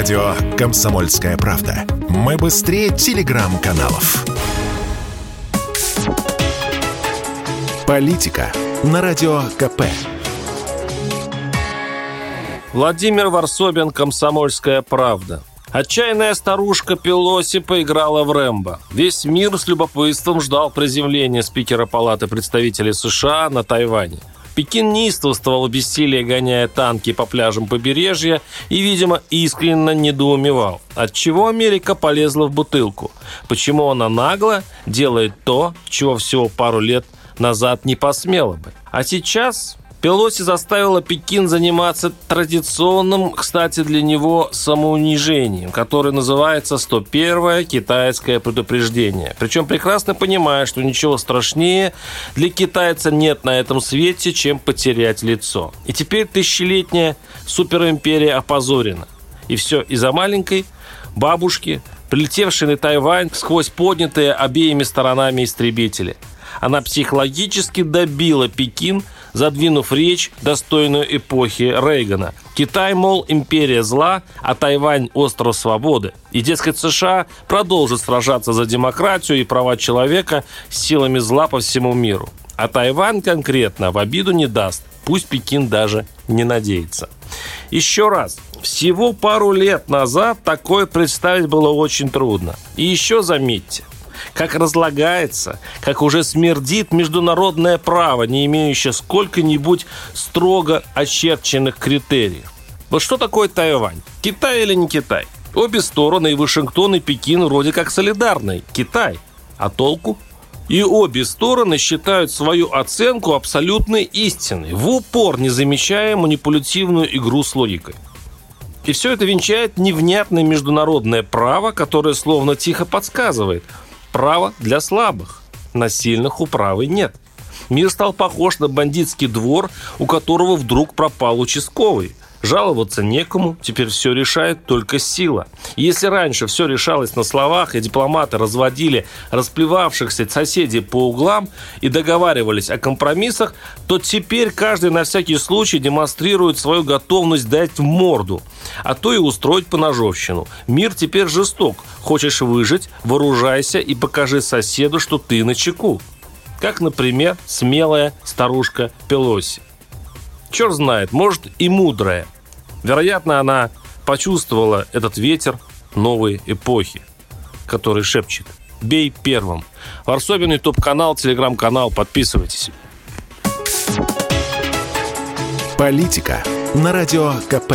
Радио «Комсомольская правда». Мы быстрее телеграм-каналов. Политика на Радио КП. Владимир Варсобин, «Комсомольская правда». Отчаянная старушка Пелоси поиграла в Рэмбо. Весь мир с любопытством ждал приземления спикера Палаты представителей США на Тайване. Пекин неистовствовал бессилие, гоняя танки по пляжам побережья и, видимо, искренне недоумевал, от чего Америка полезла в бутылку, почему она нагло делает то, чего всего пару лет назад не посмела бы. А сейчас Пелоси заставила Пекин заниматься традиционным, кстати, для него самоунижением, которое называется «101-е китайское предупреждение». Причем прекрасно понимая, что ничего страшнее для китайца нет на этом свете, чем потерять лицо. И теперь тысячелетняя суперимперия опозорена. И все из-за маленькой бабушки, прилетевшей на Тайвань сквозь поднятые обеими сторонами истребители. Она психологически добила Пекин – задвинув речь, достойную эпохи Рейгана. Китай, мол, империя зла, а Тайвань – остров свободы. И, дескать, США продолжит сражаться за демократию и права человека с силами зла по всему миру. А Тайвань конкретно в обиду не даст, пусть Пекин даже не надеется. Еще раз, всего пару лет назад такое представить было очень трудно. И еще заметьте, как разлагается, как уже смердит международное право, не имеющее сколько-нибудь строго очерченных критериев. Вот что такое Тайвань? Китай или не Китай? Обе стороны, и Вашингтон, и Пекин, вроде как солидарны. Китай. А толку? И обе стороны считают свою оценку абсолютной истиной, в упор не замечая манипулятивную игру с логикой. И все это венчает невнятное международное право, которое словно тихо подсказывает – Право для слабых. На сильных управы нет. Мир стал похож на бандитский двор, у которого вдруг пропал участковый. Жаловаться некому, теперь все решает только сила. Если раньше все решалось на словах, и дипломаты разводили расплевавшихся соседей по углам и договаривались о компромиссах, то теперь каждый на всякий случай демонстрирует свою готовность дать в морду, а то и устроить поножовщину. Мир теперь жесток. Хочешь выжить, вооружайся и покажи соседу, что ты на чеку. Как, например, смелая старушка Пелоси. Черт знает, может и мудрая. Вероятно, она почувствовала этот ветер новой эпохи, который шепчет «Бей первым». Варсобин, YouTube-канал, телеграм-канал, подписывайтесь. Политика на Радио КП.